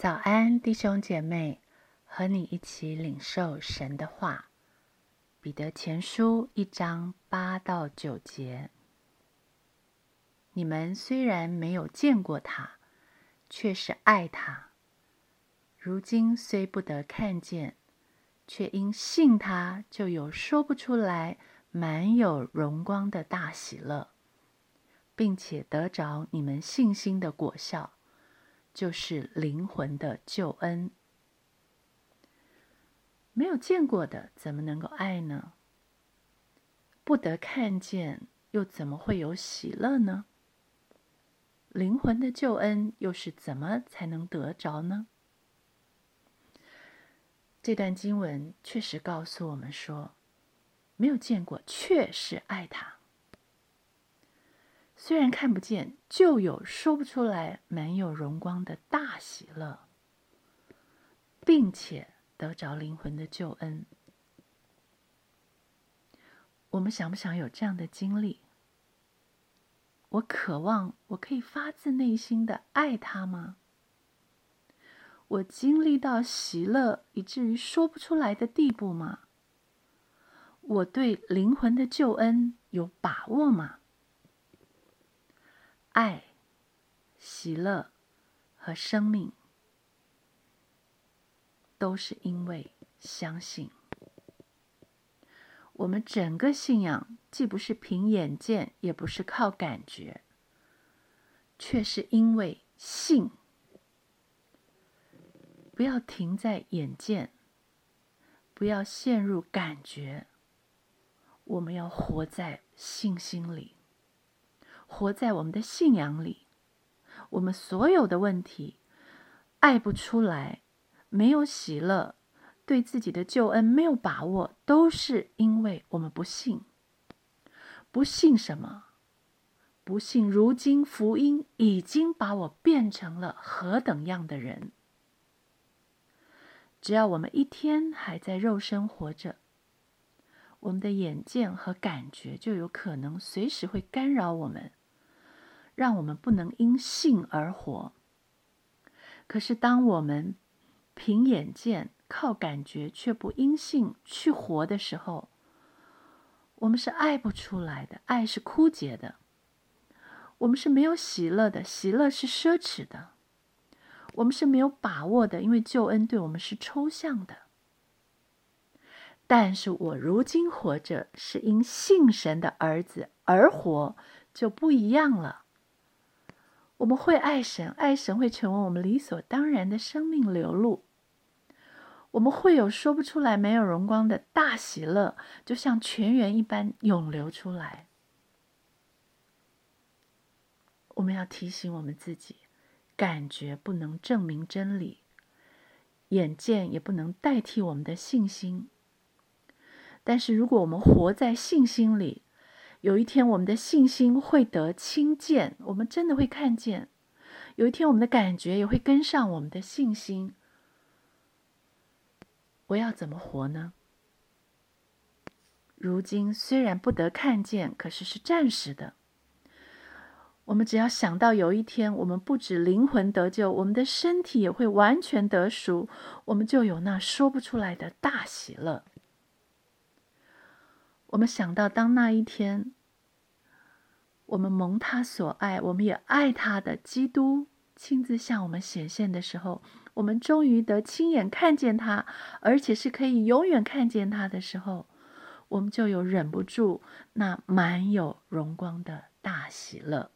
早安，弟兄姐妹，和你一起领受神的话。彼得前书一章八到九节：你们虽然没有见过他，却是爱他；如今虽不得看见，却因信他，就有说不出来、满有荣光的大喜乐，并且得着你们信心的果效。就是灵魂的救恩。没有见过的，怎么能够爱呢？不得看见，又怎么会有喜乐呢？灵魂的救恩又是怎么才能得着呢？这段经文确实告诉我们说，没有见过，确实爱他。虽然看不见，就有说不出来、满有荣光的大喜乐，并且得着灵魂的救恩。我们想不想有这样的经历？我渴望我可以发自内心的爱他吗？我经历到喜乐以至于说不出来的地步吗？我对灵魂的救恩有把握吗？爱、喜乐和生命，都是因为相信。我们整个信仰既不是凭眼见，也不是靠感觉，却是因为信。不要停在眼见，不要陷入感觉，我们要活在信心里。活在我们的信仰里，我们所有的问题爱不出来，没有喜乐，对自己的救恩没有把握，都是因为我们不信。不信什么？不信如今福音已经把我变成了何等样的人？只要我们一天还在肉身活着，我们的眼见和感觉就有可能随时会干扰我们。让我们不能因信而活。可是，当我们凭眼见、靠感觉，却不因信去活的时候，我们是爱不出来的，爱是枯竭的；我们是没有喜乐的，喜乐是奢侈的；我们是没有把握的，因为救恩对我们是抽象的。但是我如今活着，是因信神的儿子而活，就不一样了。我们会爱神，爱神会成为我们理所当然的生命流露。我们会有说不出来、没有荣光的大喜乐，就像泉源一般涌流出来。我们要提醒我们自己：感觉不能证明真理，眼见也不能代替我们的信心。但是，如果我们活在信心里，有一天，我们的信心会得亲见，我们真的会看见。有一天，我们的感觉也会跟上我们的信心。我要怎么活呢？如今虽然不得看见，可是是暂时的。我们只要想到有一天，我们不止灵魂得救，我们的身体也会完全得赎，我们就有那说不出来的大喜乐。我们想到，当那一天，我们蒙他所爱，我们也爱他的基督亲自向我们显现的时候，我们终于得亲眼看见他，而且是可以永远看见他的时候，我们就有忍不住那满有荣光的大喜乐。